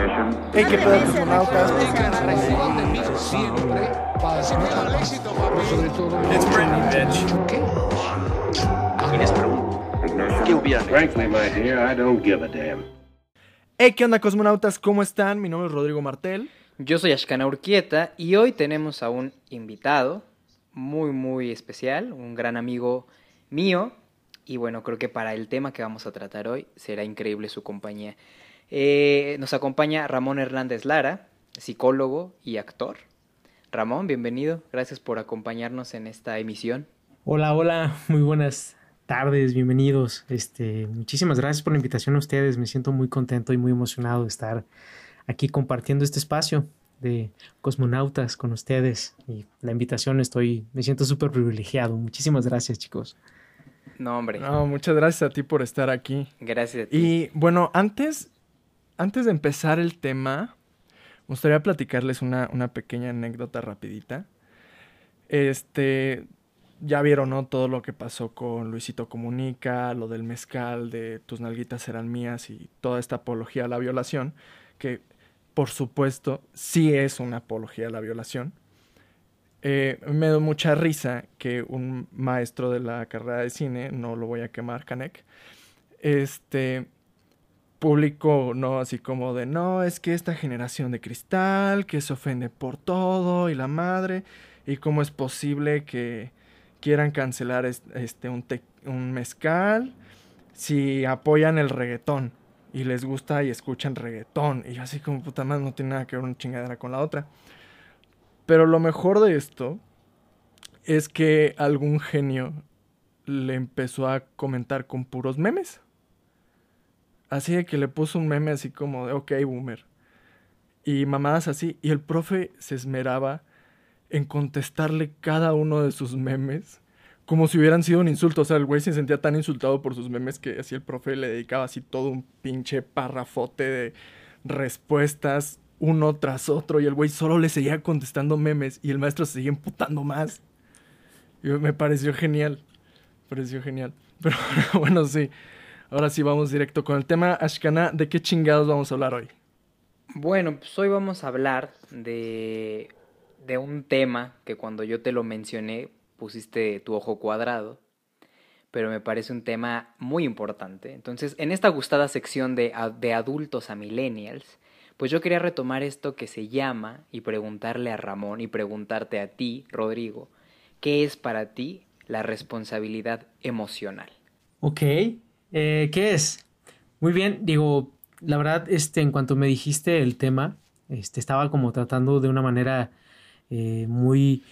Hey, qué pedo, cosmonautas. It's Britney, bitch. ¿Qué Frankly, my dear, I don't give a damn. Hey, ¿qué onda, cosmonautas? ¿Cómo están? Mi nombre es Rodrigo Martel. Yo soy Ashkana Urquieta y hoy tenemos a un invitado muy, muy especial, un gran amigo mío. Y bueno, creo que para el tema que vamos a tratar hoy será increíble su compañía. Eh, nos acompaña Ramón Hernández Lara, psicólogo y actor. Ramón, bienvenido. Gracias por acompañarnos en esta emisión. Hola, hola, muy buenas tardes, bienvenidos. Este, muchísimas gracias por la invitación a ustedes. Me siento muy contento y muy emocionado de estar aquí compartiendo este espacio de cosmonautas con ustedes y la invitación estoy me siento súper privilegiado. Muchísimas gracias, chicos. No, hombre. No, muchas gracias a ti por estar aquí. Gracias a ti. Y bueno, antes, antes de empezar el tema, me gustaría platicarles una, una pequeña anécdota rapidita. Este, ya vieron, ¿no? Todo lo que pasó con Luisito Comunica, lo del mezcal, de tus nalguitas eran mías y toda esta apología a la violación, que por supuesto sí es una apología a la violación. Eh, me da mucha risa que un maestro de la carrera de cine, no lo voy a quemar, Canek, este publicó, ¿no? Así como de, no, es que esta generación de cristal, que se ofende por todo y la madre, y cómo es posible que quieran cancelar este, un, te un mezcal si apoyan el reggaetón y les gusta y escuchan reggaetón. Y así como puta madre no tiene nada que ver una chingadera con la otra. Pero lo mejor de esto es que algún genio le empezó a comentar con puros memes. Así de que le puso un meme así como de, ok, boomer. Y mamadas así. Y el profe se esmeraba en contestarle cada uno de sus memes como si hubieran sido un insulto. O sea, el güey se sentía tan insultado por sus memes que así el profe le dedicaba así todo un pinche parrafote de respuestas uno tras otro y el güey solo le seguía contestando memes y el maestro se seguía emputando más. Y me pareció genial. Me pareció genial. Pero bueno, sí. Ahora sí vamos directo con el tema. Ashkana, ¿de qué chingados vamos a hablar hoy? Bueno, pues hoy vamos a hablar de, de un tema que cuando yo te lo mencioné pusiste tu ojo cuadrado, pero me parece un tema muy importante. Entonces, en esta gustada sección de, de adultos a millennials, pues yo quería retomar esto que se llama y preguntarle a Ramón y preguntarte a ti, Rodrigo, ¿qué es para ti la responsabilidad emocional? Ok, eh, ¿qué es? Muy bien, digo, la verdad, este, en cuanto me dijiste el tema, este, estaba como tratando de una manera eh, muy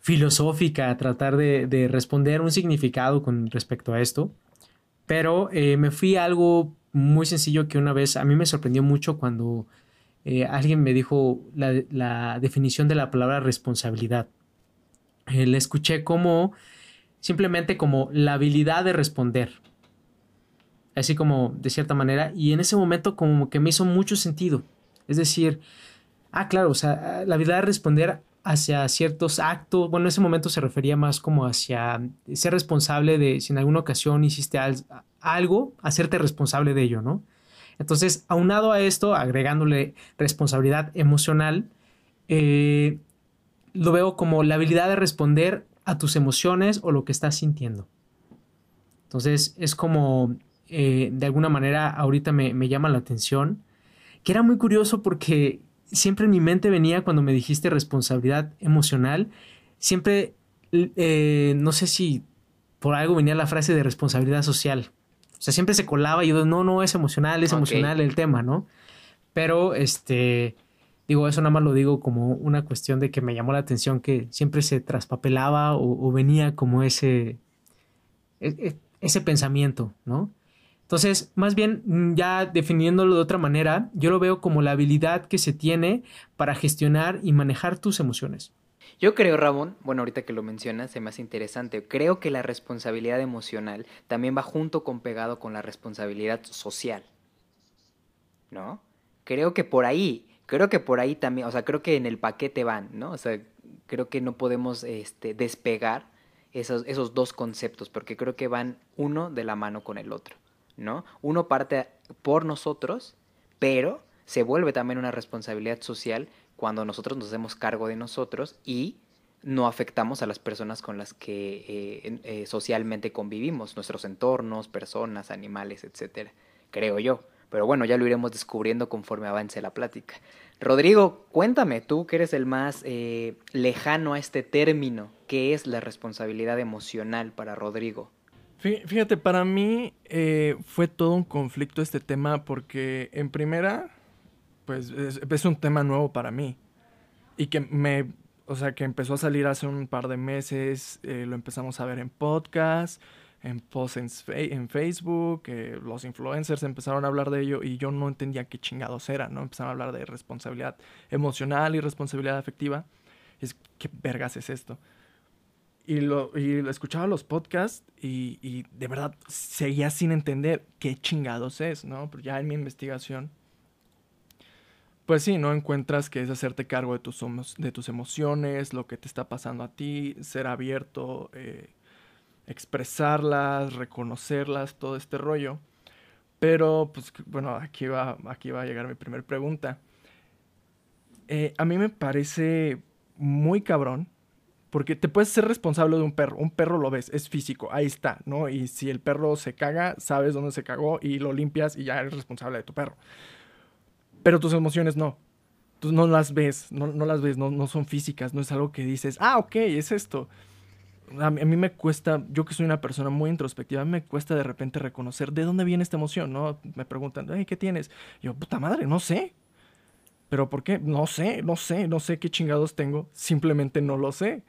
filosófica tratar de, de, responder un significado con respecto a esto, pero eh, me fui a algo muy sencillo que una vez a mí me sorprendió mucho cuando alguien me dijo la, la, definición de la palabra responsabilidad. Le escuché como simplemente como la habilidad de responder. Así como de cierta manera. Y en ese momento como que me hizo mucho sentido. Es decir, ah, claro, o sea, la habilidad de responder hacia ciertos actos, bueno, en ese momento se refería más como hacia ser responsable de si en alguna ocasión hiciste algo, hacerte responsable de ello, ¿no? Entonces, aunado a esto, agregándole responsabilidad emocional, eh, lo veo como la habilidad de responder a tus emociones o lo que estás sintiendo. Entonces, es como, eh, de alguna manera, ahorita me, me llama la atención, que era muy curioso porque siempre en mi mente venía cuando me dijiste responsabilidad emocional, siempre, eh, no sé si por algo venía la frase de responsabilidad social. O sea, siempre se colaba y yo, no, no, es emocional, es okay. emocional el tema, ¿no? Pero, este, digo, eso nada más lo digo como una cuestión de que me llamó la atención que siempre se traspapelaba o, o venía como ese, e, ese pensamiento, ¿no? Entonces, más bien, mm, ya definiéndolo de otra manera, yo lo veo como la habilidad que se tiene para gestionar y manejar tus emociones. Yo creo, Ramón, bueno, ahorita que lo mencionas, es más interesante. Creo que la responsabilidad emocional también va junto con pegado con la responsabilidad social. ¿No? Creo que por ahí, creo que por ahí también, o sea, creo que en el paquete van, ¿no? O sea, creo que no podemos este, despegar esos, esos dos conceptos, porque creo que van uno de la mano con el otro. ¿No? Uno parte por nosotros, pero se vuelve también una responsabilidad social cuando nosotros nos hacemos cargo de nosotros y no afectamos a las personas con las que eh, eh, socialmente convivimos, nuestros entornos, personas, animales, etcétera, creo yo. Pero bueno, ya lo iremos descubriendo conforme avance la plática. Rodrigo, cuéntame, tú que eres el más eh, lejano a este término, ¿qué es la responsabilidad emocional para Rodrigo? Fíjate, para mí fue todo un conflicto este tema porque en primera, pues es, un tema nuevo para mí y que me o sea, que empezó a salir hace un par de meses, eh, lo empezamos a ver en podcast, en posts en, Facebook, eh, los influencers empezaron a hablar de ello y yo no entendía qué chingados era, ¿no? Empezaron a hablar de responsabilidad emocional y responsabilidad afectiva. es, ¿qué vergas es esto? Y lo, y escuchaba los podcasts y, y, de verdad seguía sin entender qué chingados es, ¿no? Pero ya en mi investigación pues sí, ¿no? Encuentras que es hacerte cargo de tus, de tus emociones, lo que te está pasando a ti, ser abierto, eh, expresarlas, reconocerlas, todo este rollo. Pero, pues, bueno, aquí va, aquí va a llegar mi primera pregunta. Eh, a mí me parece muy cabrón, porque te puedes ser responsable de un perro. Un perro lo ves, es físico, ahí está, ¿no? Y si el perro se caga, sabes dónde se cagó y lo limpias y ya eres responsable de tu perro. Pero tus emociones no. Tú no las ves, no, las ves, no, no, son físicas, no es algo que dices, ah, ok, es esto. A mí, me cuesta, yo que soy una persona muy introspectiva, me cuesta de repente reconocer de dónde viene esta emoción, ¿no? Me preguntan, hey, ¿qué tienes? yo, puta madre, no sé. ¿Pero por qué? No sé, no sé, no sé qué chingados tengo, simplemente no lo sé.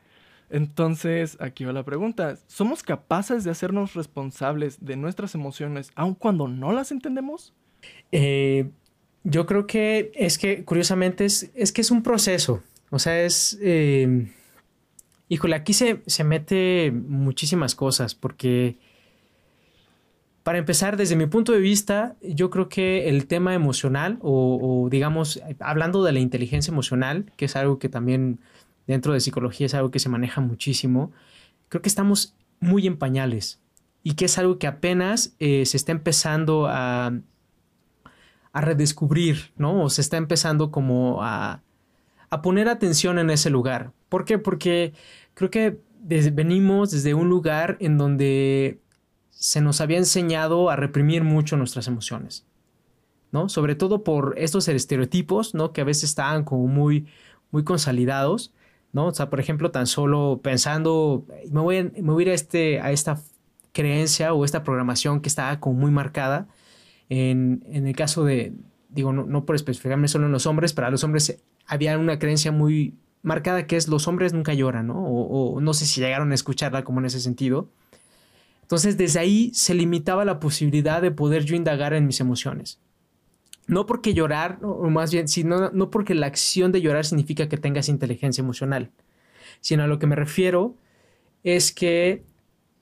Entonces, aquí va la pregunta. ¿Somos capaces de hacernos responsables de nuestras emociones aun cuando no las entendemos? Eh, yo creo que es que, curiosamente, es, que es un proceso. O sea, es... Eh, híjole, aquí se, se mete muchísimas cosas porque... Para empezar, desde mi punto de vista, yo creo que el tema emocional o, digamos, hablando de la inteligencia emocional, que es algo que también dentro de psicología es algo que se maneja muchísimo, creo que estamos muy en pañales y que es algo que apenas eh, se está empezando a, a redescubrir, ¿no? O se está empezando como a, a poner atención en ese lugar. ¿Por qué? Porque creo que venimos desde un lugar en donde se nos había enseñado a reprimir mucho nuestras emociones, ¿no? Sobre todo por estos estereotipos, ¿no? Que a veces estaban como muy, muy consolidados, ¿no? O sea, por ejemplo, tan solo pensando, me voy a, me voy a ir a, este, a esta creencia o esta programación que estaba como muy marcada en, el caso de, digo, no, por especificarme solo en los hombres, para los hombres había una creencia muy marcada que es los hombres nunca lloran, ¿no? O, no sé si llegaron a escucharla como en ese sentido. Entonces, desde ahí se limitaba la posibilidad de poder yo indagar en mis emociones. No porque llorar, o más bien, sino, no porque la acción de llorar significa que tengas inteligencia emocional, sino a lo que me refiero es que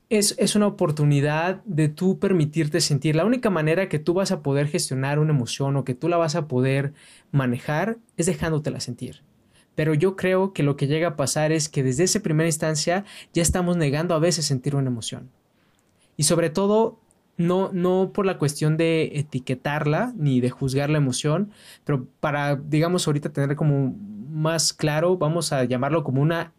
es, una oportunidad de tú permitirte sentir. La única manera que tú vas a poder gestionar una emoción o que tú la vas a poder manejar es dejándotela sentir. Pero yo creo que lo que llega a pasar es que desde esa primera instancia ya estamos negando a veces sentir una emoción. Y sobre todo, no, no por la cuestión de etiquetarla ni de juzgar la emoción, pero para, digamos, ahorita tener como más claro, vamos a llamarlo como una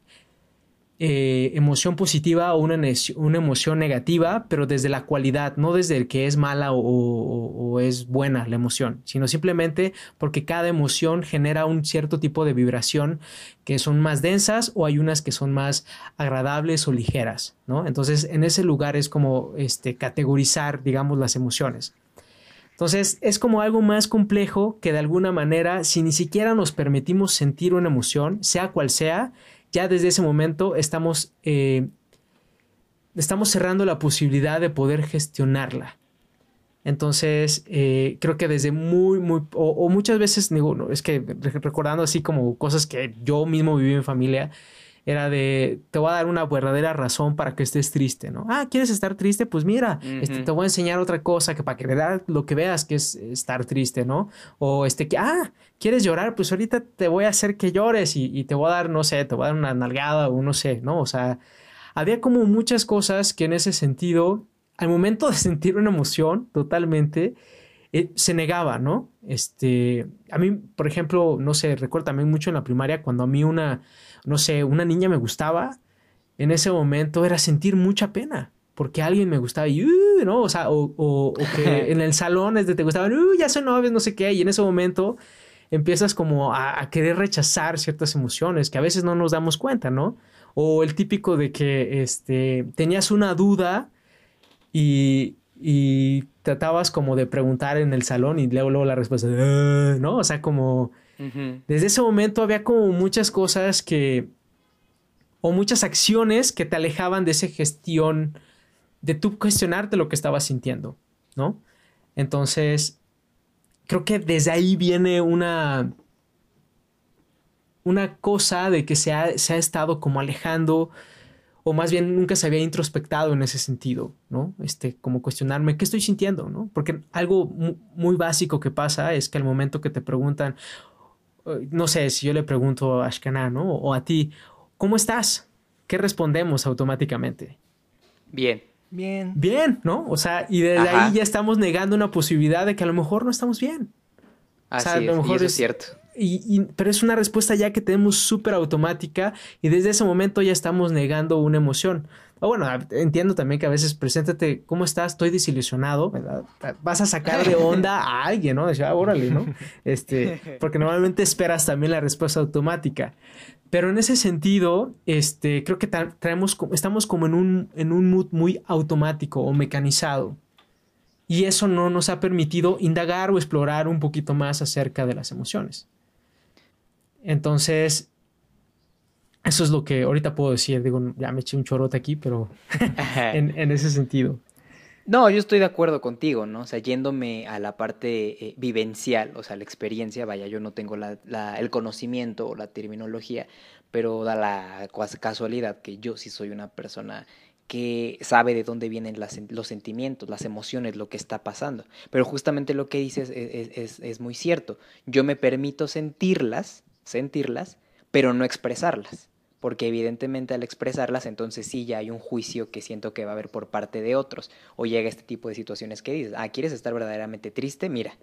eh, emoción positiva o una, una, emoción negativa, pero desde la cualidad, no desde el que es mala o, es buena la emoción, sino simplemente porque cada emoción genera un cierto tipo de vibración que son más densas o hay unas que son más agradables o ligeras, ¿no? Entonces, en ese lugar es como este, categorizar, digamos, las emociones. Entonces, es como algo más complejo que de alguna manera, si ni siquiera nos permitimos sentir una emoción, sea cual sea, ya desde ese momento estamos, eh, estamos cerrando la posibilidad de poder gestionarla. Entonces, eh, creo que desde muy, muy, o, muchas veces, digo, es que recordando así como cosas que yo mismo viví en familia, era de, te voy a dar una verdadera razón para que estés triste, ¿no? Ah, ¿quieres estar triste? Pues mira, este, te voy a enseñar otra cosa que para que veas lo que veas que es estar triste, ¿no? O este, que, ah, ¿quieres llorar? Pues ahorita te voy a hacer que llores y, te voy a dar, no sé, te voy a dar una nalgada o no sé, ¿no? O sea, había como muchas cosas que en ese sentido, al momento de sentir una emoción totalmente, eh, se negaba, ¿no? Este, a mí, por ejemplo, no sé, recuerdo también mucho en la primaria cuando a mí una, no sé, una niña me gustaba, en ese momento era sentir mucha pena porque alguien me gustaba y, uh, ¿no? O sea, o, o, que en el salón es de te gustaban, uh, ya son novios, no sé qué, y en ese momento empiezas como a, a, querer rechazar ciertas emociones que a veces no nos damos cuenta, ¿no? O el típico de que este, tenías una duda y, y tratabas como de preguntar en el salón y luego, luego la respuesta, uh, ¿no? O sea, como... Desde ese momento había como muchas cosas que... o muchas acciones que te alejaban de esa gestión de tú cuestionarte lo que estabas sintiendo, ¿no? Entonces, creo que desde ahí viene una, una cosa de que se ha, se ha estado como alejando, o más bien nunca se había introspectado en ese sentido, ¿no? Este, como cuestionarme qué estoy sintiendo, ¿no? Porque algo muy básico que pasa es que al momento que te preguntan, no sé, si yo le pregunto a Ashkana, ¿no? O a ti, ¿cómo estás? ¿Qué respondemos automáticamente? Bien. Bien. Bien, ¿no? O sea, y desde ahí ya estamos negando una posibilidad de que a lo mejor no estamos bien. Así o sea, a lo mejor es, es cierto. Y, pero es una respuesta ya que tenemos súper automática y desde ese momento ya estamos negando una emoción. O bueno, entiendo también que a veces preséntate, ¿cómo estás? Estoy desilusionado, ¿verdad? Vas a sacar de onda a alguien, ¿no? Decía, ah, órale, ¿no? Este, porque normalmente esperas también la respuesta automática. Pero en ese sentido, este, creo que traemos, estamos como en un, en un mood muy automático o mecanizado. Y eso no nos ha permitido indagar o explorar un poquito más acerca de las emociones. Entonces, eso es lo que ahorita puedo decir. Digo, ya me eché un chorote aquí, pero en, en, ese sentido. No, yo estoy de acuerdo contigo, ¿no? O sea, yéndome a la parte eh, vivencial, o sea, la experiencia, vaya, yo no tengo la, la, el conocimiento o la terminología, pero da la casualidad que yo sí soy una persona que sabe de dónde vienen las, los sentimientos, las emociones, lo que está pasando. Pero justamente lo que dices es, es, es muy cierto. Yo me permito sentirlas, sentirlas, pero no expresarlas porque evidentemente al expresarlas entonces sí ya hay un juicio que siento que va a haber por parte de otros, o llega este tipo de situaciones que dices, ah, ¿quieres estar verdaderamente triste? Mira,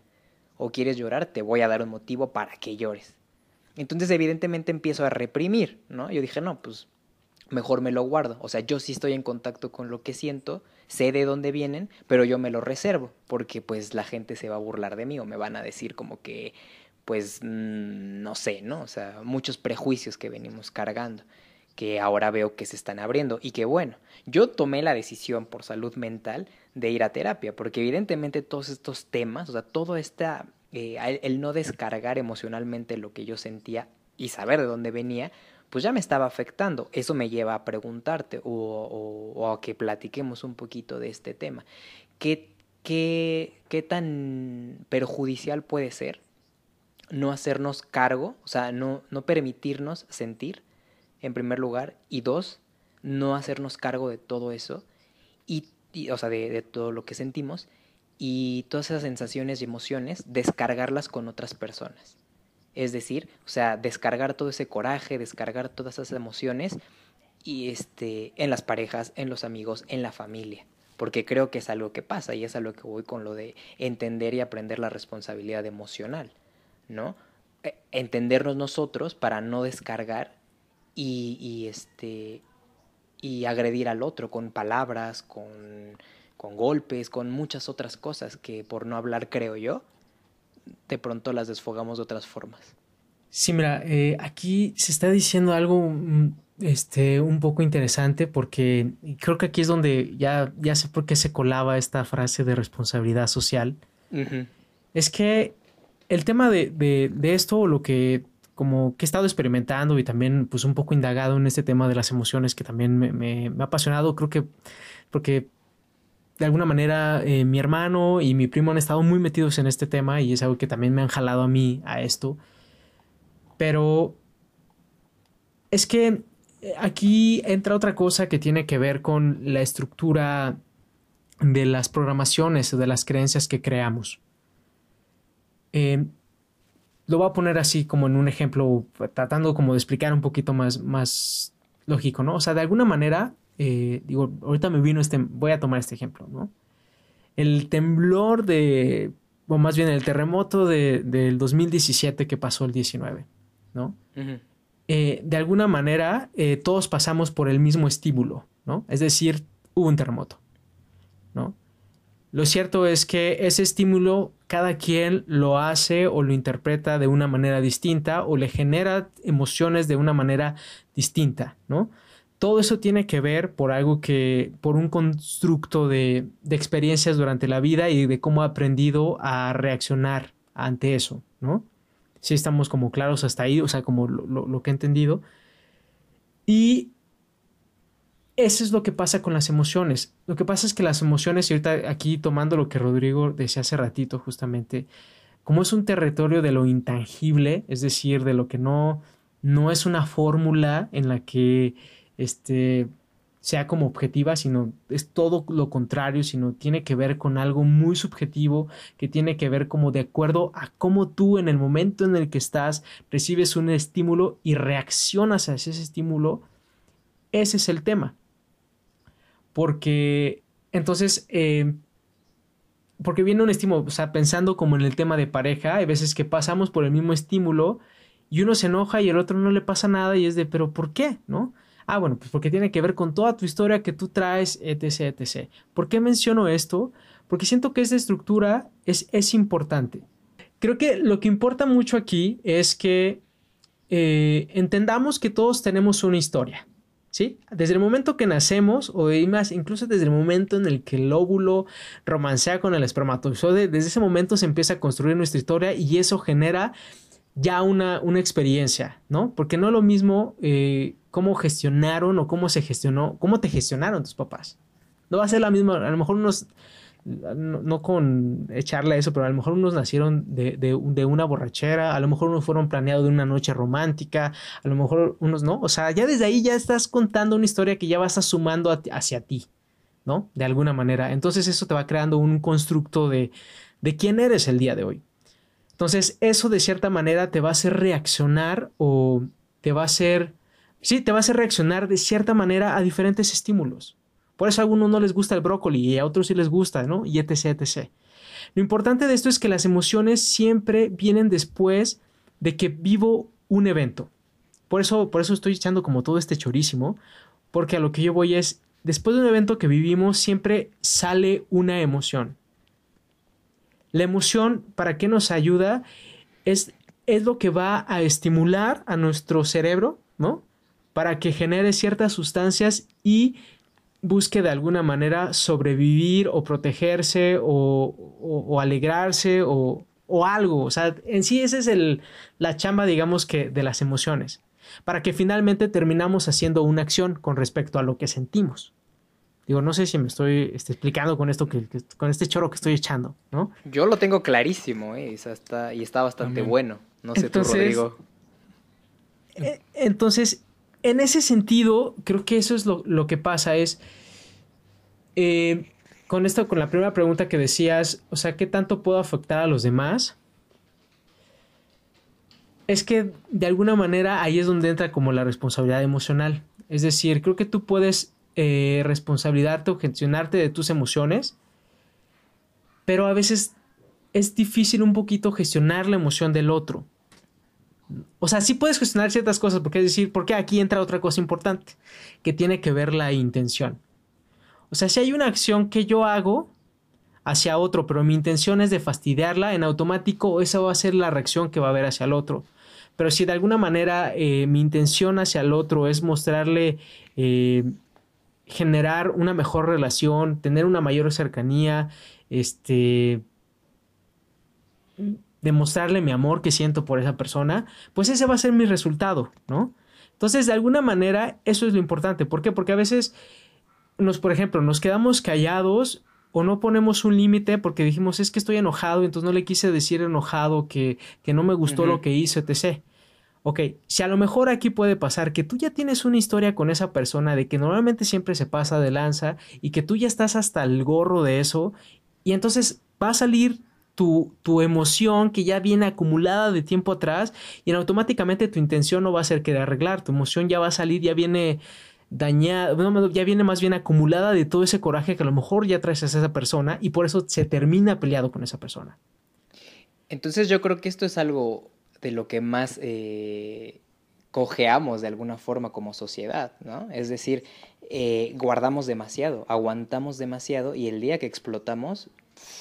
o quieres llorar, te voy a dar un motivo para que llores. Entonces evidentemente empiezo a reprimir, ¿no? Yo dije, no, pues mejor me lo guardo, o sea, yo sí estoy en contacto con lo que siento, sé de dónde vienen, pero yo me lo reservo, porque pues la gente se va a burlar de mí o me van a decir como que pues mm, no sé, ¿no? O sea, muchos prejuicios que venimos cargando, que ahora veo que se están abriendo y que bueno, yo tomé la decisión por salud mental de ir a terapia, porque evidentemente todos estos temas, o sea, todo esta, eh, el no descargar emocionalmente lo que yo sentía y saber de dónde venía, pues ya me estaba afectando. Eso me lleva a preguntarte o, o, o a que platiquemos un poquito de este tema. ¿Qué, qué, qué tan perjudicial puede ser no hacernos cargo, o sea, no, no permitirnos sentir, en primer lugar, y dos, no hacernos cargo de todo eso, y, o sea, de, de, todo lo que sentimos, y todas esas sensaciones y emociones, descargarlas con otras personas. Es decir, o sea, descargar todo ese coraje, descargar todas esas emociones, y este, en las parejas, en los amigos, en la familia porque creo que es algo que pasa y es a lo que voy con lo de entender y aprender la responsabilidad emocional. ¿No? E, entendernos nosotros para no descargar y, y, este y agredir al otro con palabras, con, con golpes, con muchas otras cosas que por no hablar, creo yo, de pronto las desfogamos de otras formas. Sí, mira, eh, aquí se está diciendo algo mm, este, un poco interesante porque creo que aquí es donde ya, ya sé por qué se colaba esta frase de responsabilidad social. Uh -huh. Es que el tema de, de, esto, lo que como que he estado experimentando y también pues un poco indagado en este tema de las emociones que también me, ha apasionado, creo que porque de alguna manera eh, mi hermano y mi primo han estado muy metidos en este tema y es algo que también me han jalado a mí a esto. Pero es que eh, aquí entra otra cosa que tiene que ver con la estructura de las programaciones de las creencias que creamos. Eh, lo voy a poner así como en un ejemplo, tratando como de explicar un poquito más, más lógico, ¿no? O sea, de alguna manera, eh, digo, ahorita me vino este, voy a tomar este ejemplo, ¿no? El temblor de o más bien el terremoto de, del 2017 que pasó el 19, ¿no? Eh, de alguna manera eh, todos pasamos por el mismo estímulo, ¿no? Es decir, hubo un terremoto, ¿no? Lo cierto es que ese estímulo cada quien lo hace o lo interpreta de una manera distinta o le genera emociones de una manera distinta, ¿no? Todo eso tiene que ver por algo que, por un constructo de, experiencias durante la vida y de cómo ha aprendido a reaccionar ante eso, ¿no? Si estamos como claros hasta ahí, o sea, como lo, lo que he entendido. Y eso es lo que pasa con las emociones. Lo que pasa es que las emociones, y ahorita aquí tomando lo que Rodrigo decía hace ratito justamente, como es un territorio de lo intangible, es decir, de lo que no, no es una fórmula en la que este, sea como objetiva, sino es todo lo contrario, sino tiene que ver con algo muy subjetivo, que tiene que ver como de acuerdo a cómo tú en el momento en el que estás recibes un estímulo y reaccionas a ese estímulo, ese es el tema porque entonces, eh, porque viene un estímulo, o sea, pensando como en el tema de pareja, hay veces que pasamos por el mismo estímulo y uno se enoja y el otro no le pasa nada y es de, pero ¿por qué? ¿No? Ah, bueno, pues porque tiene que ver con toda tu historia que tú traes, etc., etc. ¿Por qué menciono esto? Porque siento que esta estructura es, es importante. Creo que lo que importa mucho aquí es que eh, entendamos que todos tenemos una historia. ¿Sí? Desde el momento que nacemos, o más, incluso desde el momento en el que el óvulo romancea con el espermatozoide, desde ese momento se empieza a construir nuestra historia y eso genera ya una, una experiencia, ¿no? Porque no es lo mismo eh, cómo gestionaron o cómo se gestionó, cómo te gestionaron tus papás. No va a ser la misma, a lo mejor unos no, con echarle a eso, pero a lo mejor unos nacieron de, una borrachera, a lo mejor unos fueron planeados de una noche romántica, a lo mejor unos no. O sea, ya desde ahí ya estás contando una historia que ya vas sumando hacia ti, ¿no? De alguna manera. Entonces eso te va creando un constructo de, de quién eres el día de hoy. Entonces eso de cierta manera te va a hacer reaccionar o te va a hacer, sí, te va a hacer reaccionar de cierta manera a diferentes estímulos. Por eso a algunos no les gusta el brócoli y a otros sí les gusta, ¿no? Y etc, etc. Lo importante de esto es que las emociones siempre vienen después de que vivo un evento. Por eso, por eso estoy echando como todo este chorísimo, porque a lo que yo voy es, después de un evento que vivimos, siempre sale una emoción. La emoción, ¿para qué nos ayuda? Es, es lo que va a estimular a nuestro cerebro, ¿no? Para que genere ciertas sustancias y busque de alguna manera sobrevivir o protegerse o, alegrarse o, algo. O sea, en sí esa es el, la chamba, digamos que, de las emociones. Para que finalmente terminamos haciendo una acción con respecto a lo que sentimos. Digo, no sé si me estoy este, explicando con esto que, con este choro que estoy echando, ¿no? Yo lo tengo clarísimo, ¿eh? y está bastante bueno. No sé tú, Rodrigo. Eh, entonces, en ese sentido, creo que eso es lo, que pasa, es... Eh, con esto, con la primera pregunta que decías, o sea, ¿qué tanto puedo afectar a los demás? Es que de alguna manera ahí es donde entra como la responsabilidad emocional. Es decir, creo que tú puedes eh, responsabilizarte o gestionarte de tus emociones, pero a veces es difícil un poquito gestionar la emoción del otro. O sea, sí puedes cuestionar ciertas cosas, porque es decir, porque aquí entra otra cosa importante, que tiene que ver la intención. O sea, si hay una acción que yo hago hacia otro, pero mi intención es de fastidiarla, en automático esa va a ser la reacción que va a haber hacia el otro. Pero si de alguna manera eh, mi intención hacia el otro es mostrarle, eh, generar una mejor relación, tener una mayor cercanía, este demostrarle mi amor que siento por esa persona, pues ese va a ser mi resultado, ¿no? Entonces, de alguna manera, eso es lo importante. ¿Por qué? Porque a veces nos, por ejemplo, nos quedamos callados o no ponemos un límite porque dijimos, es que estoy enojado, entonces no le quise decir enojado que, que no me gustó lo que hizo, etc. Ok, si a lo mejor aquí puede pasar que tú ya tienes una historia con esa persona de que normalmente siempre se pasa de lanza y que tú ya estás hasta el gorro de eso y entonces va a salir tu, emoción que ya viene acumulada de tiempo atrás y automáticamente tu intención no va a ser querer arreglar, tu emoción ya va a salir, ya viene dañada, ya viene más bien acumulada de todo ese coraje que a lo mejor ya traes a esa persona y por eso se termina peleado con esa persona. Entonces yo creo que esto es algo de lo que más eh, cojeamos de alguna forma como sociedad, ¿no? Es decir, eh, guardamos demasiado, aguantamos demasiado y el día que explotamos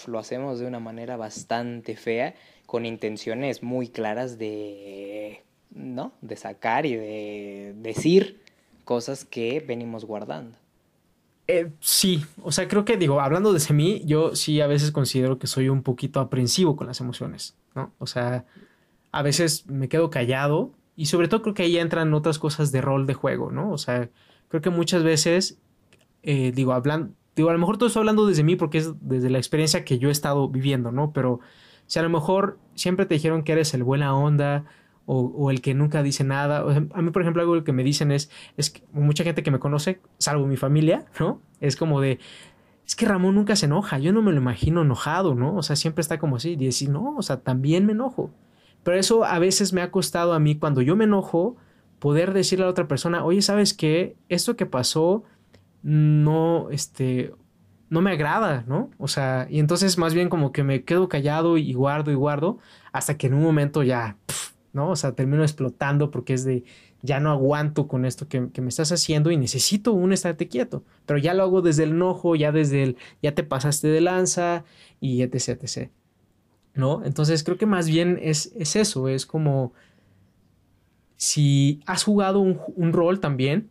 lo hacemos de una manera bastante fea, con intenciones muy claras de, ¿no? De sacar y de decir cosas que venimos guardando. Eh, sí, o sea, creo que digo, hablando de mí, yo sí a veces considero que soy un poquito aprensivo con las emociones, ¿no? O sea, a veces me quedo callado y sobre todo creo que ahí entran otras cosas de rol de juego, ¿no? O sea, creo que muchas veces, eh, digo, hablan, digo, a lo mejor todo estoy hablando desde mí porque es desde la experiencia que yo he estado viviendo, ¿no? Pero si a lo mejor siempre te dijeron que eres el buena onda, o, el que nunca dice nada. a mí, por ejemplo, algo que me dicen es, es que mucha gente que me conoce, salvo mi familia, ¿no? Es como de, es que Ramón nunca se enoja, yo no me lo imagino enojado, ¿no? O sea, siempre está como así, y decir, no, o sea, también me enojo. Pero eso a veces me ha costado a mí, cuando yo me enojo, poder decirle a la otra persona, oye, ¿sabes qué? Esto que pasó no, este, no me agrada, ¿no? O sea, y entonces más bien como que me quedo callado y guardo y guardo hasta que en un momento ya, ¿no? O sea, termino explotando porque es de, ya no aguanto con esto que, me estás haciendo y necesito un estarte quieto. Pero ya lo hago desde el enojo, ya desde el, ya te pasaste de lanza y etc, etc. ¿No? Entonces creo que más bien es, es eso, es como si has jugado un rol también,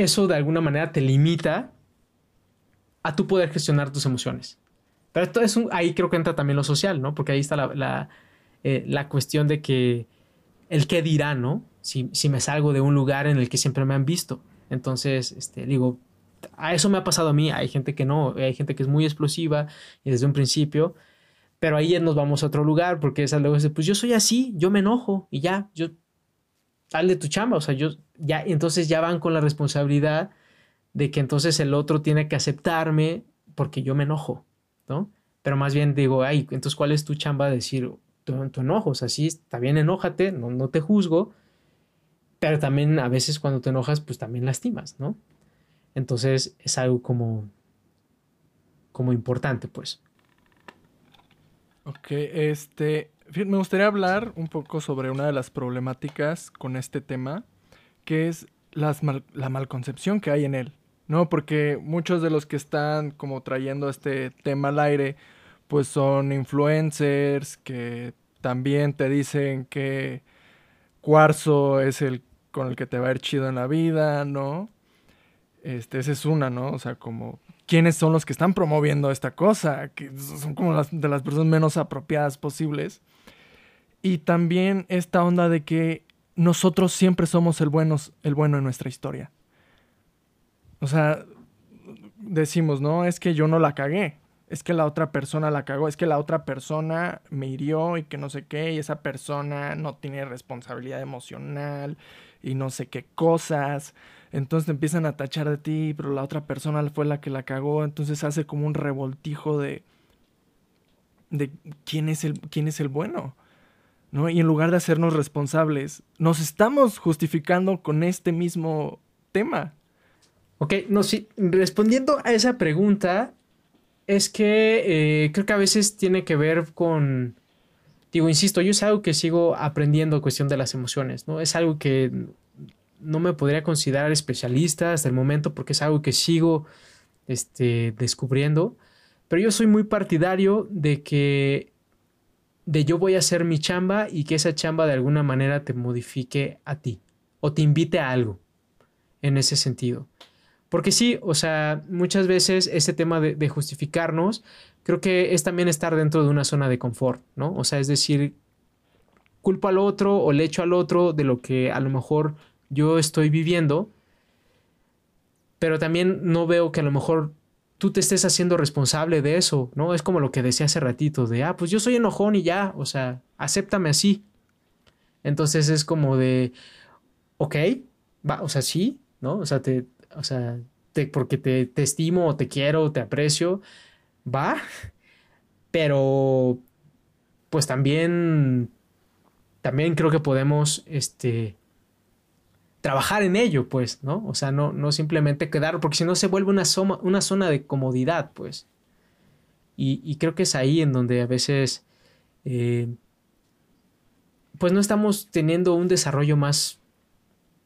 eso de alguna manera te limita a tu poder gestionar tus emociones. Pero esto es un, ahí creo que entra también lo social, ¿no? Porque ahí está la eh, la cuestión de que el qué dirá, ¿no? Si, si, me salgo de un lugar en el que siempre me han visto. Entonces, este, digo, a eso me ha pasado a mí. Hay gente que no, hay gente que es muy explosiva y desde un principio, pero ahí nos vamos a otro lugar porque esa luego dice, pues yo soy así, yo me enojo y ya, yo, de tu chamba, o sea, yo, ya, entonces ya van con la responsabilidad de que entonces el otro tiene que aceptarme porque yo me enojo, ¿no? Pero más bien digo, ay, entonces, ¿cuál es tu chamba? Decir, tu, enojo. O sea, sí, está bien, enójate, no, no te juzgo, pero también a veces cuando te enojas, pues también lastimas, ¿no? Entonces es algo como, como importante, pues. Ok, este, me gustaría hablar un poco sobre una de las problemáticas con este tema, que es las la malconcepción que hay en él, ¿no? Porque muchos de los que están como trayendo este tema al aire, pues son influencers que también te dicen que cuarzo es el con el que te va a ir chido en la vida, ¿no? Este, esa es una, ¿no? O sea, como quiénes son los que están promoviendo esta cosa, que son como de las personas menos apropiadas posibles. Y también esta onda de que nosotros siempre somos el, buenos, el bueno en nuestra historia. O sea, decimos, no, es que yo no la cagué es que la otra persona la cagó, es que la otra persona me hirió y que no sé qué, y esa persona no tiene responsabilidad emocional y no sé qué cosas. Entonces te empiezan a tachar de ti, pero la otra persona fue la que la cagó, entonces hace como un revoltijo de de quién es el quién es el bueno. ¿No? Y en lugar de hacernos responsables, nos estamos justificando con este mismo tema. Ok, no, sí, respondiendo a esa pregunta, es que eh, creo que a veces tiene que ver con, digo, insisto, yo es algo que sigo aprendiendo cuestión de las emociones, ¿no? Es algo que no me podría considerar especialista hasta el momento porque es algo que sigo este, descubriendo, pero yo soy muy partidario de que de yo voy a hacer mi chamba y que esa chamba de alguna manera te modifique a ti o te invite a algo en ese sentido. Porque sí, o sea, muchas veces este tema de, justificarnos, creo que es también estar dentro de una zona de confort, ¿no? O sea, es decir, culpo al otro o le echo al otro de lo que a lo mejor yo estoy viviendo, pero también no veo que a lo mejor tú te estés haciendo responsable de eso, ¿no? Es como lo que decía hace ratito, de, ah, pues yo soy enojón y ya, o sea, acéptame así. Entonces es como de, ok, va, o sea, sí, ¿no? O sea, te, o sea, porque te, te estimo, te quiero, te aprecio, va, pero pues también, también creo que podemos, este, trabajar en ello, pues, ¿no? O sea, no, no simplemente quedar, porque si no se vuelve una, una zona de comodidad, pues. Y, y, creo que es ahí en donde a veces eh, pues no estamos teniendo un desarrollo más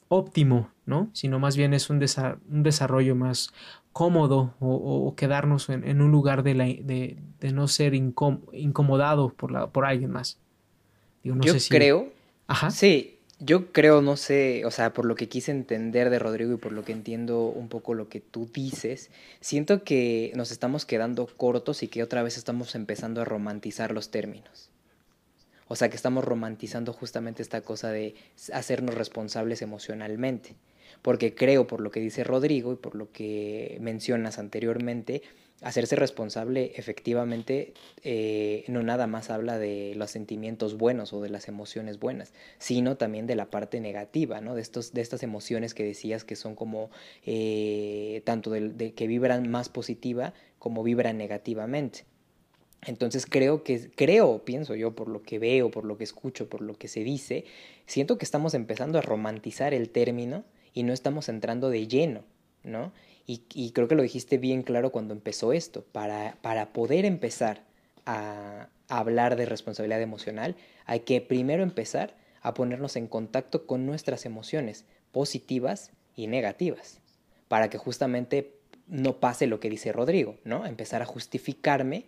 óptimo, ¿no? Sino más bien es un, un desarrollo más cómodo o, quedarnos en, un lugar de, la, de, no ser incomodado por, la, por alguien más. Yo creo. Ajá. Sí, yo creo, no sé, o sea, por lo que quise entender de Rodrigo y por lo que entiendo un poco lo que tú dices, siento que nos estamos quedando cortos y que otra vez estamos empezando a romantizar los términos. O sea, que estamos romantizando justamente esta cosa de hacernos responsables emocionalmente. Porque creo, por lo que dice Rodrigo y por lo que mencionas anteriormente, hacerse responsable efectivamente eh, no nada más habla de los sentimientos buenos o de las emociones buenas, sino también de la parte negativa, ¿no? De, estos, de estas emociones que decías que son como eh, tanto de, que vibran más positiva como vibran negativamente. Entonces creo que, creo, pienso yo, por lo que veo, por lo que escucho, por lo que se dice, siento que estamos empezando a romantizar el término y no estamos entrando de lleno, ¿no? Y, creo que lo dijiste bien claro cuando empezó esto. Para, para poder empezar a, hablar de responsabilidad emocional, hay que primero empezar a ponernos en contacto con nuestras emociones positivas y negativas, para que justamente no pase lo que dice Rodrigo, ¿no? Empezar a justificarme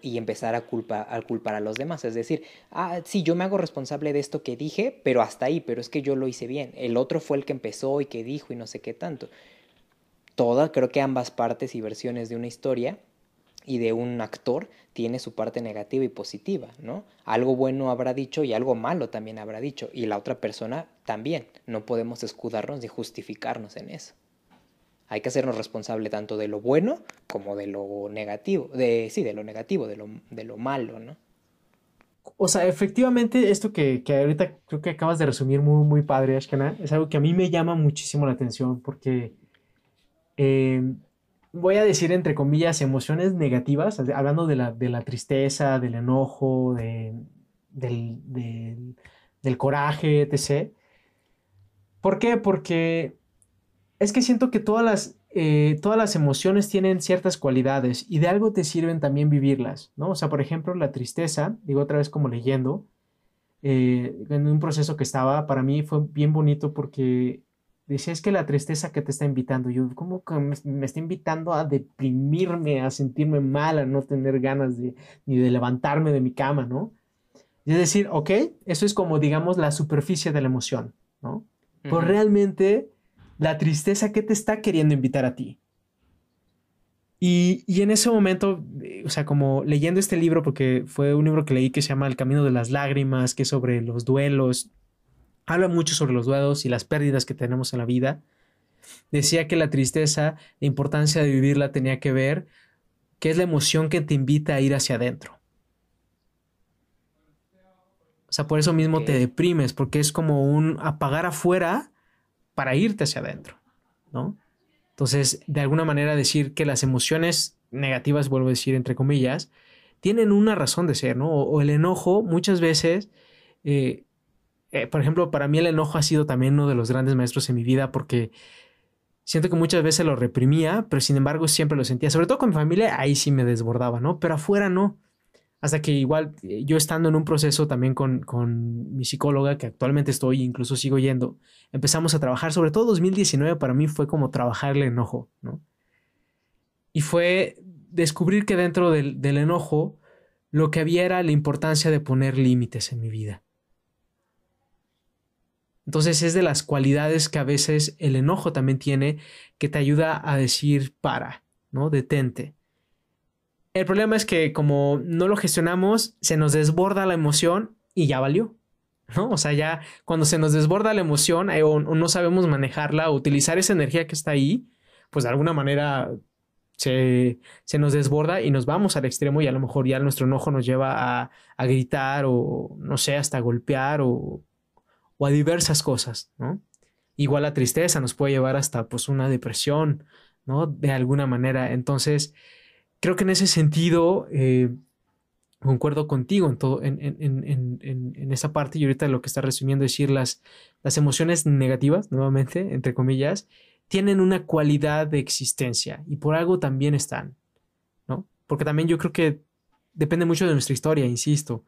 y empezar a, culpa, a culpar a los demás. Es decir, ah, sí, yo me hago responsable de esto que dije, pero hasta ahí, pero es que yo lo hice bien. El otro fue el que empezó y que dijo y no sé qué tanto toda, creo que ambas partes y versiones de una historia y de un actor tiene su parte negativa y positiva, ¿no? Algo bueno habrá dicho y algo malo también habrá dicho, y la otra persona también. No podemos escudarnos ni justificarnos en eso. Hay que hacernos responsable tanto de lo bueno como de lo negativo, de, sí, de lo negativo, de lo, de lo malo, ¿no? O sea, efectivamente, esto que, que ahorita creo que acabas de resumir muy, muy padre, Ashkana, es algo que a mí me llama muchísimo la atención porque eh, voy a decir entre comillas, emociones negativas, hablando de la, de la tristeza, del enojo, del, coraje, etc. ¿Por qué? Porque es que siento que todas las, eh, todas las emociones tienen ciertas cualidades y de algo te sirven también vivirlas, ¿no? O sea, por ejemplo, la tristeza, digo otra vez como leyendo, eh, en un proceso que estaba, para mí fue bien bonito porque Dice, es que la tristeza que te está invitando, yo, ¿cómo que me, está invitando a deprimirme, a sentirme mal, a no tener ganas de, ni de levantarme de mi cama, ¿no? es decir, ok, eso es como, digamos, la superficie de la emoción, ¿no? Pero realmente, la tristeza que te está queriendo invitar a ti. Y, y, en ese momento, eh, o sea, como leyendo este libro, porque fue un libro que leí que se llama El Camino de las Lágrimas, que es sobre los duelos, habla mucho sobre los duelos y las pérdidas que tenemos en la vida. Decía que la tristeza, la importancia de vivirla tenía que ver que es la emoción que te invita a ir hacia adentro. O sea, por eso mismo te deprimes, porque es como un apagar afuera para irte hacia adentro, ¿no? Entonces, de alguna manera decir que las emociones negativas, vuelvo a decir entre comillas, tienen una razón de ser, ¿no? O, el enojo muchas veces eh, eh, por ejemplo, para mí el enojo ha sido también uno de los grandes maestros en mi vida porque siento que muchas veces lo reprimía, pero sin embargo siempre lo sentía, sobre todo con mi familia, ahí sí me desbordaba, ¿no? Pero afuera no. Hasta que igual eh, yo estando en un proceso también con, con mi psicóloga, que actualmente estoy, incluso sigo yendo, empezamos a trabajar, sobre todo 2019 para mí fue como trabajar el enojo, ¿no? Y fue descubrir que dentro del, del enojo lo que había era la importancia de poner límites en mi vida. Entonces es de las cualidades que a veces el enojo también tiene que te ayuda a decir para, ¿no? Detente. El problema es que como no lo gestionamos, se nos desborda la emoción y ya valió. ¿no? O sea, ya cuando se nos desborda la emoción eh, o, no sabemos manejarla o utilizar esa energía que está ahí, pues de alguna manera se, se, nos desborda y nos vamos al extremo y a lo mejor ya nuestro enojo nos lleva a, a gritar o no sé, hasta golpear o o a diversas cosas, ¿no? Igual la tristeza nos puede llevar hasta pues una depresión, ¿no? De alguna manera. Entonces, creo que en ese sentido, eh, concuerdo contigo en todo, en, en, esa parte y ahorita lo que está resumiendo es decir las, las emociones negativas, nuevamente, entre comillas, tienen una cualidad de existencia y por algo también están, ¿no? Porque también yo creo que depende mucho de nuestra historia, insisto.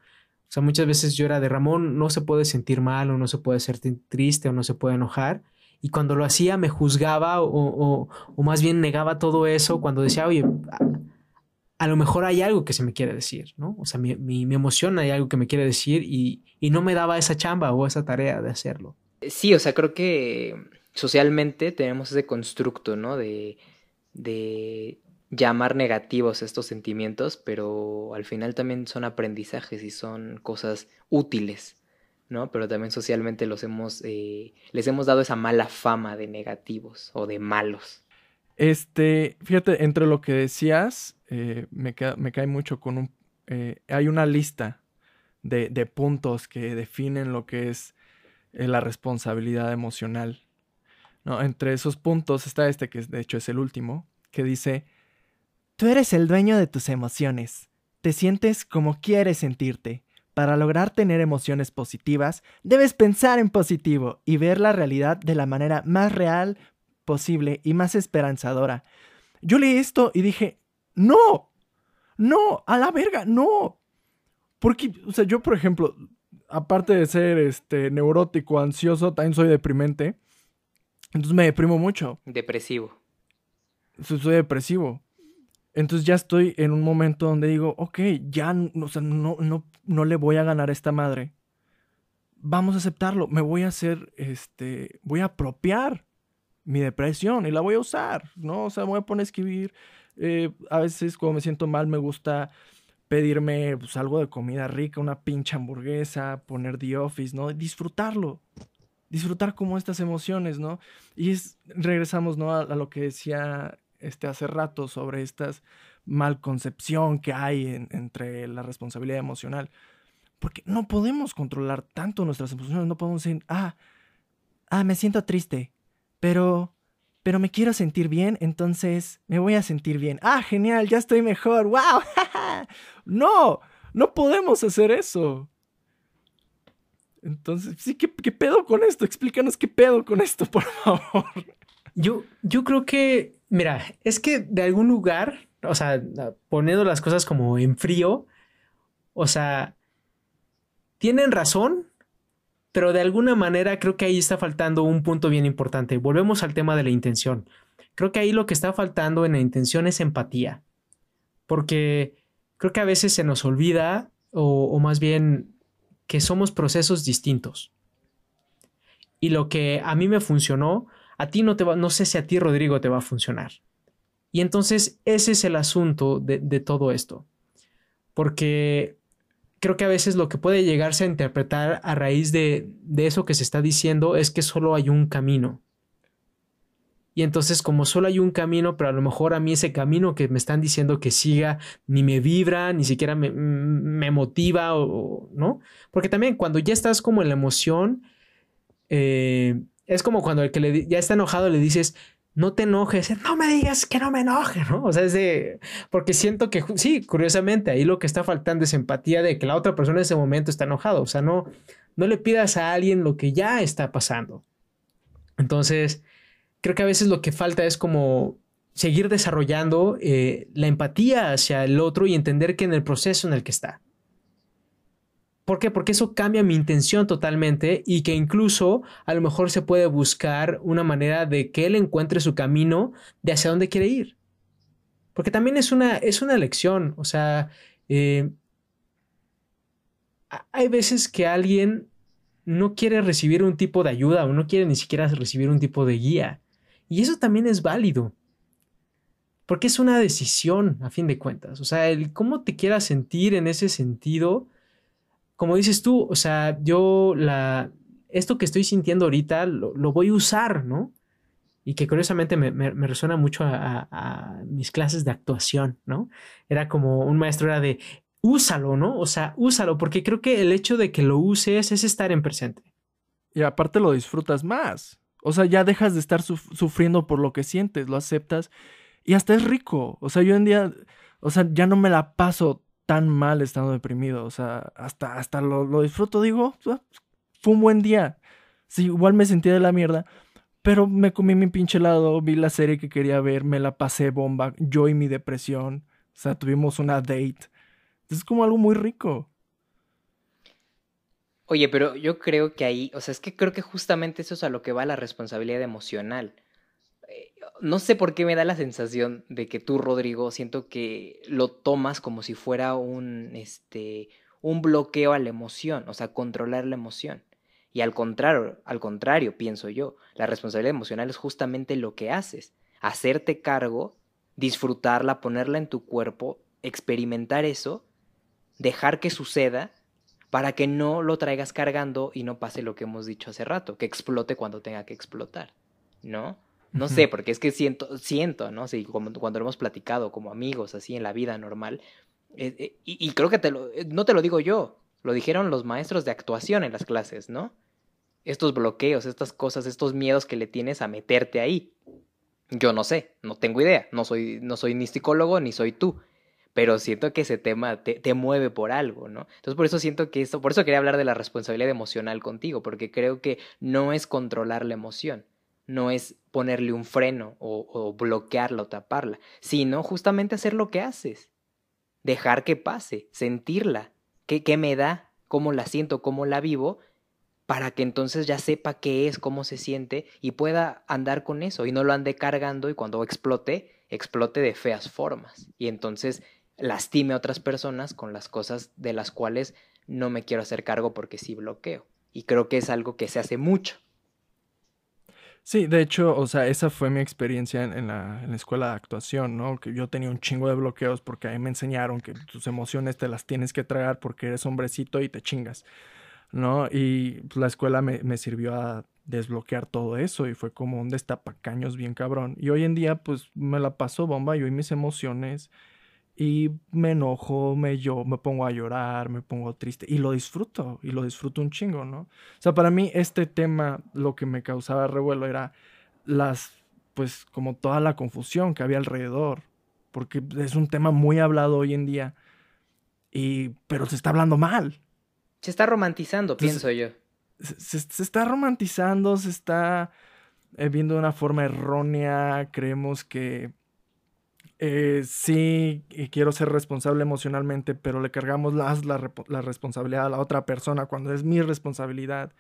O sea, muchas veces yo era de Ramón, no se puede sentir mal o no se puede sentir triste o no se puede enojar. Y cuando lo hacía me juzgaba o, o, más bien negaba todo eso cuando decía, oye, a, lo mejor hay algo que se me quiere decir, ¿no? O sea, mi, mi, mi emoción hay algo que me quiere decir y, y no me daba esa chamba o esa tarea de hacerlo. Sí, o sea, creo que socialmente tenemos ese constructo, ¿no? De, de llamar negativos estos sentimientos, pero al final también son aprendizajes y son cosas útiles, ¿no? Pero también socialmente los hemos, eh, les hemos dado esa mala fama de negativos o de malos. Este, fíjate, entre lo que decías, eh, me, cae mucho con un... Eh, hay una lista de, de, puntos que definen lo que es la responsabilidad emocional. ¿no? Entre esos puntos está este, que de hecho es el último, que dice, tú eres el dueño de tus emociones. Te sientes como quieres sentirte. Para lograr tener emociones positivas, debes pensar en positivo y ver la realidad de la manera más real posible y más esperanzadora. Yo leí esto y dije, no, no, a la verga, no. Porque, o sea, yo, por ejemplo, aparte de ser este neurótico, ansioso, también soy deprimente. Entonces me deprimo mucho. Depresivo. Soy depresivo. Entonces ya estoy en un momento donde digo, ok, ya o sea, no, no, no le voy a ganar a esta madre. Vamos a aceptarlo. Me voy a hacer, este, voy a apropiar mi depresión y la voy a usar, ¿no? O sea, me voy a poner a escribir. Eh, a veces cuando me siento mal me gusta pedirme pues, algo de comida rica, una pinche hamburguesa, poner The Office, ¿no? Disfrutarlo. Disfrutar como estas emociones, ¿no? Y es, regresamos, ¿no? A, a lo que decía este, hace rato sobre esta malconcepción que hay entre la responsabilidad emocional. Porque no podemos controlar tanto nuestras emociones, no podemos decir, ah, ah, me siento triste, pero, pero me quiero sentir bien, entonces me voy a sentir bien. Ah, genial, ya estoy mejor, wow. no, no podemos hacer eso. Entonces, sí, ¿qué, ¿qué, pedo con esto? Explícanos qué pedo con esto, por favor. Yo, yo creo que, mira, es que de algún lugar, o sea, poniendo las cosas como en frío, o sea, tienen razón, pero de alguna manera creo que ahí está faltando un punto bien importante. Volvemos al tema de la intención. Creo que ahí lo que está faltando en la intención es empatía, porque creo que a veces se nos olvida, o, o más bien que somos procesos distintos. Y lo que a mí me funcionó, a ti no te va, no sé si a ti, Rodrigo, te va a funcionar. Y entonces ese es el asunto de, todo esto. Porque creo que a veces lo que puede llegarse a interpretar a raíz de, de eso que se está diciendo es que solo hay un camino. Y entonces como solo hay un camino, pero a lo mejor a mí ese camino que me están diciendo que siga ni me vibra, ni siquiera me, me motiva, o, ¿no? Porque también cuando ya estás como en la emoción, eh, es como cuando el que le, ya está enojado le dices, no te enojes, no me digas que no me enoje, ¿no? O sea, es de, porque siento que, sí, curiosamente, ahí lo que está faltando es empatía de que la otra persona en ese momento está enojado, o sea, no, no le pidas a alguien lo que ya está pasando. Entonces, creo que a veces lo que falta es como seguir desarrollando eh, la empatía hacia el otro y entender que en el proceso en el que está. ¿Por qué? Porque eso cambia mi intención totalmente y que incluso a lo mejor se puede buscar una manera de que él encuentre su camino de hacia dónde quiere ir. Porque también es una, es una elección, o sea, eh, hay veces que alguien no quiere recibir un tipo de ayuda o no quiere ni siquiera recibir un tipo de guía. Y eso también es válido. Porque es una decisión, a fin de cuentas. O sea, el cómo te quieras sentir en ese sentido como dices tú, o sea, yo la, esto que estoy sintiendo ahorita lo, voy a usar, ¿no? Y que curiosamente me, me, resuena mucho a, mis clases de actuación, ¿no? Era como un maestro era de, úsalo, ¿no? O sea, úsalo, porque creo que el hecho de que lo uses es estar en presente. Y aparte lo disfrutas más. O sea, ya dejas de estar sufriendo por lo que sientes, lo aceptas y hasta es rico. O sea, yo en día, o sea, ya no me la paso tan mal estando deprimido. O sea, hasta, hasta lo, disfruto, digo, fue un buen día. Sí, igual me sentía de la mierda, pero me comí mi pinche helado, vi la serie que quería ver, me la pasé bomba, yo y mi depresión. O sea, tuvimos una date Es como algo muy rico. Oye, pero yo creo que ahí, o sea, es que creo que justamente eso es a lo que va la responsabilidad emocional. Eh, no sé por qué me da la sensación de que tú, Rodrigo, siento que lo tomas como si fuera un, este, un bloqueo a la emoción, o sea, controlar la emoción. Y al contrario, al contrario, pienso yo, la responsabilidad emocional es justamente lo que haces, hacerte cargo, disfrutarla, ponerla en tu cuerpo, experimentar eso, dejar que suceda para que no lo traigas cargando y no pase lo que hemos dicho hace rato, que explote cuando tenga que explotar, ¿no? No sé, porque es que siento, siento, ¿no? Sí, como cuando lo hemos platicado como amigos, así en la vida normal, eh, eh, y, creo que te lo, eh, no te lo digo yo, lo dijeron los maestros de actuación en las clases, ¿no? Estos bloqueos, estas cosas, estos miedos que le tienes a meterte ahí. Yo no sé, no tengo idea, no soy, no soy ni psicólogo ni soy tú, pero siento que ese tema te, te, mueve por algo, ¿no? Entonces por eso siento que esto, por eso quería hablar de la responsabilidad emocional contigo, porque creo que no es controlar la emoción, no es ponerle un freno o, bloquearla o taparla, sino justamente hacer lo que haces, dejar que pase, sentirla, qué, qué me da, cómo la siento, cómo la vivo, para que entonces ya sepa qué es, cómo se siente y pueda andar con eso y no lo ande cargando y cuando explote, explote de feas formas y entonces lastime a otras personas con las cosas de las cuales no me quiero hacer cargo porque sí bloqueo. Y creo que es algo que se hace mucho. Sí, de hecho, o sea, esa fue mi experiencia en, la, en, la, escuela de actuación, ¿no? Que yo tenía un chingo de bloqueos porque ahí me enseñaron que tus emociones te las tienes que tragar porque eres hombrecito y te chingas, ¿no? Y pues, la escuela me, me sirvió a desbloquear todo eso y fue como un destapacaños bien cabrón. Y hoy en día, pues me la paso bomba y hoy mis emociones y me enojo, me yo, me pongo a llorar, me pongo triste y lo disfruto y lo disfruto un chingo, ¿no? O sea, para mí este tema lo que me causaba revuelo era las pues como toda la confusión que había alrededor, porque es un tema muy hablado hoy en día y pero se está hablando mal. Se está romantizando, pienso yo. Se, se, está romantizando, se está eh, viendo de una forma errónea, creemos que eh, sí quiero ser responsable emocionalmente, pero le cargamos la, la, responsabilidad a la otra persona cuando es mi responsabilidad.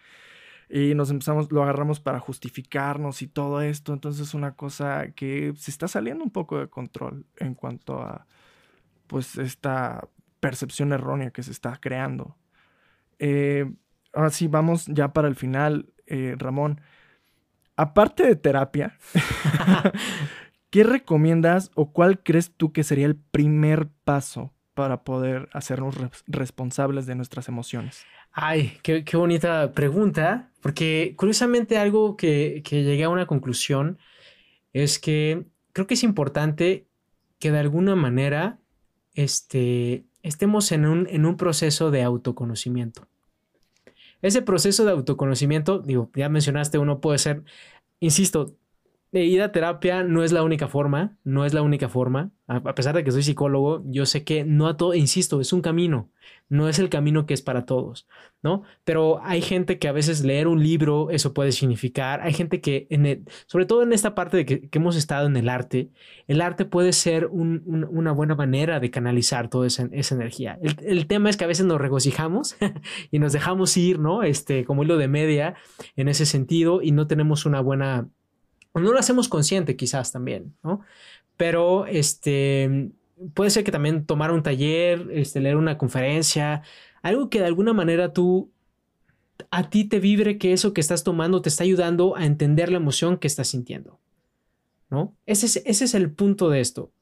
Y nos empezamos, lo agarramos para justificarnos y todo esto. Entonces es una cosa que se está saliendo un poco de control en cuanto a pues esta percepción errónea que se está creando. Eh, ahora sí, vamos ya para el final, eh, Ramón. Aparte de terapia, ¿Qué recomiendas o cuál crees tú que sería el primer paso para poder hacernos responsables de nuestras emociones? Ay, qué, bonita pregunta, porque curiosamente algo que, llegué a una conclusión es que creo que es importante que de alguna manera este, estemos en un, en un proceso de autoconocimiento. Ese proceso de autoconocimiento, digo, ya mencionaste, uno puede ser, insisto, ir a terapia no es la única forma, no es la única forma. A pesar de que soy psicólogo, yo sé que no a todo, insisto, es un camino, no es el camino que es para todos, ¿no? Pero hay gente que a veces leer un libro, eso puede significar, hay gente que, en sobre todo en esta parte de que, hemos estado en el arte, el arte puede ser una buena manera de canalizar toda esa, energía. El, el, tema es que a veces nos regocijamos y nos dejamos ir, ¿no? Este, como hilo de media en ese sentido y no tenemos una buena no lo hacemos consciente quizás también, ¿no? Pero este, puede ser que también tomar un taller, este, leer una conferencia, algo que de alguna manera tú, a ti te vibre que eso que estás tomando te está ayudando a entender la emoción que estás sintiendo, ¿no? Ese es, ese es el punto de esto.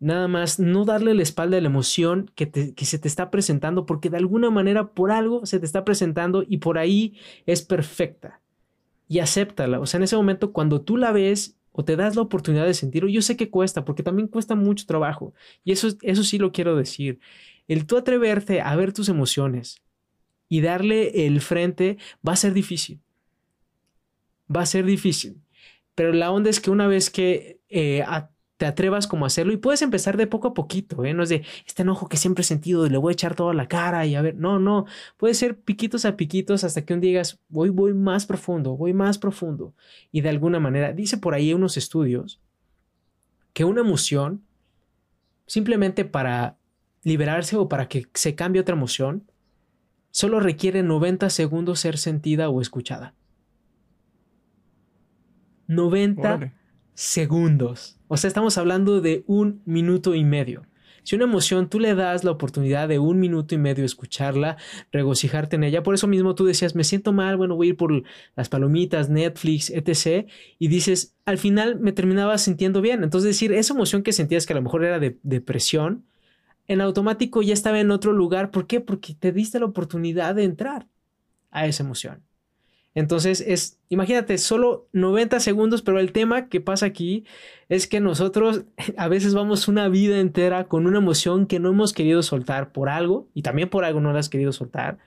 Nada más no darle la espalda a la emoción que, que se te está presentando porque de alguna manera por algo se te está presentando y por ahí es perfecta y acéptala. O sea, en ese momento, cuando tú la ves o te das la oportunidad de sentirlo, yo sé que cuesta, porque también cuesta mucho trabajo. Y eso, eso sí lo quiero decir. El tú atreverte a ver tus emociones y darle el frente va a ser difícil. Va a ser difícil. Pero la onda es que una vez que eh, te atrevas como a hacerlo y puedes empezar de poco a poquito, ¿eh? No es de este enojo que siempre he sentido y le voy a echar toda la cara y a ver, no, no, puede ser piquitos a piquitos hasta que un día digas, voy, voy más profundo, voy más profundo. Y de alguna manera, dice por ahí unos estudios que una emoción, simplemente para liberarse o para que se cambie otra emoción, solo requiere 90 segundos ser sentida o escuchada. 90 segundos. O sea, estamos hablando de un minuto y medio. Si una emoción tú le das la oportunidad de un minuto y medio escucharla, regocijarte en ella, por eso mismo tú decías, me siento mal, bueno, voy a ir por las palomitas, Netflix, etc. Y dices, al final me terminaba sintiendo bien. Entonces decir, esa emoción que sentías que a lo mejor era de depresión, en automático ya estaba en otro lugar. ¿Por qué? Porque te diste la oportunidad de entrar a esa emoción. Entonces es, imagínate, solo 90 segundos, pero el tema que pasa aquí es que nosotros a veces vamos una vida entera con una emoción que no hemos querido soltar por algo y también por algo no la has querido soltar.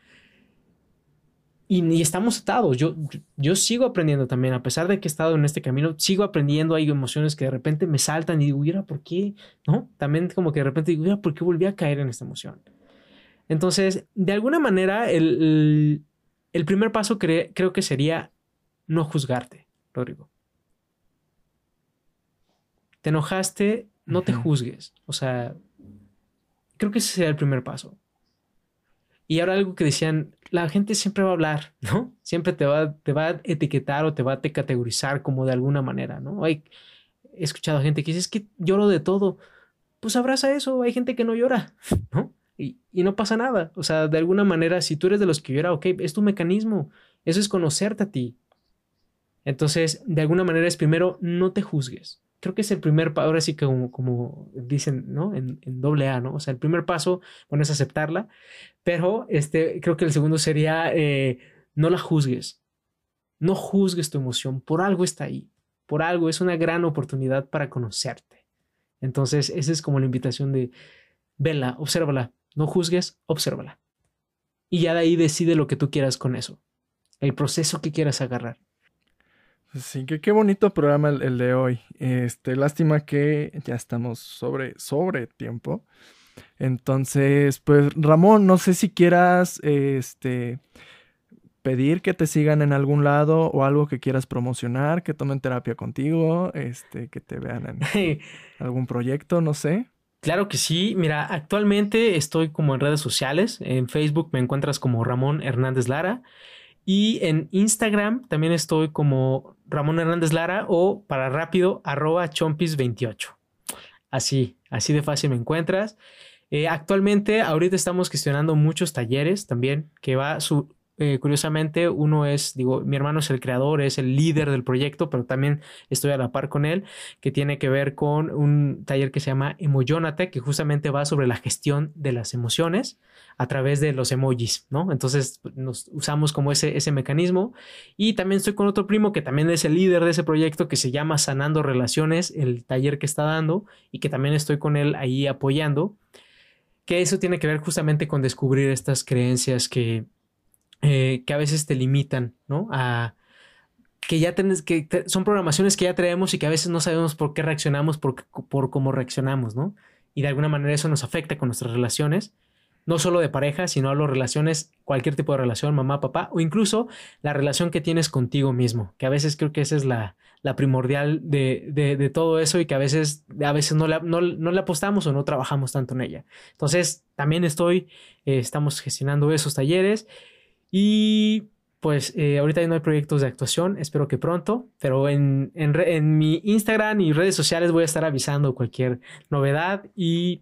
Y, estamos atados. Yo, yo, sigo aprendiendo también, a pesar de que he estado en este camino, sigo aprendiendo. Hay emociones que de repente me saltan y digo, mira, ¿por qué? ¿No? También como que de repente digo, mira, ¿por qué volví a caer en esta emoción? Entonces, de alguna manera, el primer paso creo que sería no juzgarte, Rodrigo. Te enojaste, no te juzgues. O sea, creo que ese sería el primer paso. Y ahora algo que decían, la gente siempre va a hablar, ¿no? Siempre te va, te va a etiquetar o te va a categorizar como de alguna manera, ¿no? Hay, he escuchado gente que dice, es que lloro de todo. Pues abraza eso, hay gente que no llora, ¿no? Y, no pasa nada. O sea, de alguna manera, si tú eres de los que llora, ok, es tu mecanismo. Eso es conocerte a ti. Entonces, de alguna manera es primero, no te juzgues. Creo que es el primer paso, ahora sí que como, como dicen, ¿no? En, doble A, ¿no? O sea, el primer paso, bueno, es aceptarla, pero este, creo que el segundo sería, eh, no la juzgues. No juzgues tu emoción, por algo está ahí, por algo es una gran oportunidad para conocerte. Entonces, esa es como la invitación de, vela, obsérvala, no juzgues, obsérvala. Y ya de ahí decide lo que tú quieras con eso. El proceso que quieras agarrar. Sí, que qué bonito programa el, de hoy. Este, lástima que ya estamos sobre, sobre tiempo. Entonces, pues Ramón, no sé si quieras este, pedir que te sigan en algún lado o algo que quieras promocionar, que tomen terapia contigo, este, que te vean en algún proyecto, no sé. Claro que sí. Mira, actualmente estoy como en redes sociales. En Facebook me encuentras como Ramón Hernández Lara. Y en Instagram también estoy como Ramón Hernández Lara o para rápido arroba chompis28. Así, así de fácil me encuentras. Eh, actualmente, ahorita estamos gestionando muchos talleres también que va su, eh, curiosamente, uno es, digo, mi hermano es el creador, es el líder del proyecto, pero también estoy a la par con él, que tiene que ver con un taller que se llama Emoyonate, que justamente va sobre la gestión de las emociones a través de los emojis, ¿no? Entonces nos usamos como ese, ese mecanismo. Y también estoy con otro primo que también es el líder de ese proyecto que se llama Sanando Relaciones, el taller que está dando y que también estoy con él ahí apoyando. Que eso tiene que ver justamente con descubrir estas creencias que, eh, que a veces te limitan, ¿no? A que ya tenés, que son programaciones que ya traemos y que a veces no sabemos por qué reaccionamos, por, por cómo reaccionamos, ¿no? Y de alguna manera eso nos afecta con nuestras relaciones, no solo de pareja, sino a las relaciones, cualquier tipo de relación, mamá, papá, o incluso la relación que tienes contigo mismo, que a veces creo que esa es la, la primordial de, de, todo eso y que a veces, a veces no, no, no, le apostamos o no trabajamos tanto en ella. Entonces, también estoy, eh, estamos gestionando esos talleres y pues eh, ahorita ya no hay proyectos de actuación, espero que pronto, pero en, en, mi Instagram y redes sociales voy a estar avisando cualquier novedad y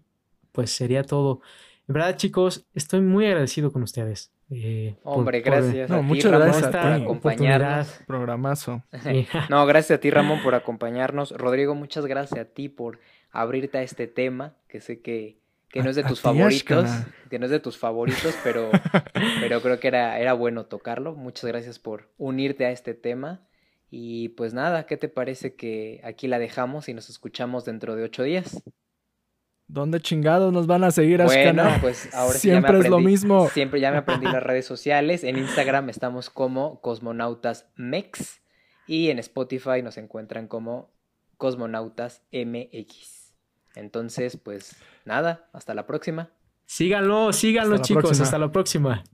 pues sería todo. En verdad, chicos, estoy muy agradecido con ustedes. Eh, Hombre, gracias a ti, muchas Ramón, gracias por acompañarnos. Programazo. no, gracias a ti, Ramón, por acompañarnos. Rodrigo, muchas gracias a ti por abrirte a este tema, que sé que que no es de tus favoritos, que no es de tus favoritos, pero, pero creo que era, era bueno tocarlo. Muchas gracias por unirte a este tema. Y pues nada, ¿qué te parece que aquí la dejamos y nos escuchamos dentro de ocho días? ¿Dónde chingados nos van a seguir, Bueno, pues ahora siempre es lo mismo. Siempre ya me aprendí las redes sociales. En Instagram estamos como Cosmonautas Mex y en Spotify nos encuentran como Cosmonautas MX. Entonces, pues nada, hasta la próxima. Síganlo, síganlo, chicos. Hasta la próxima.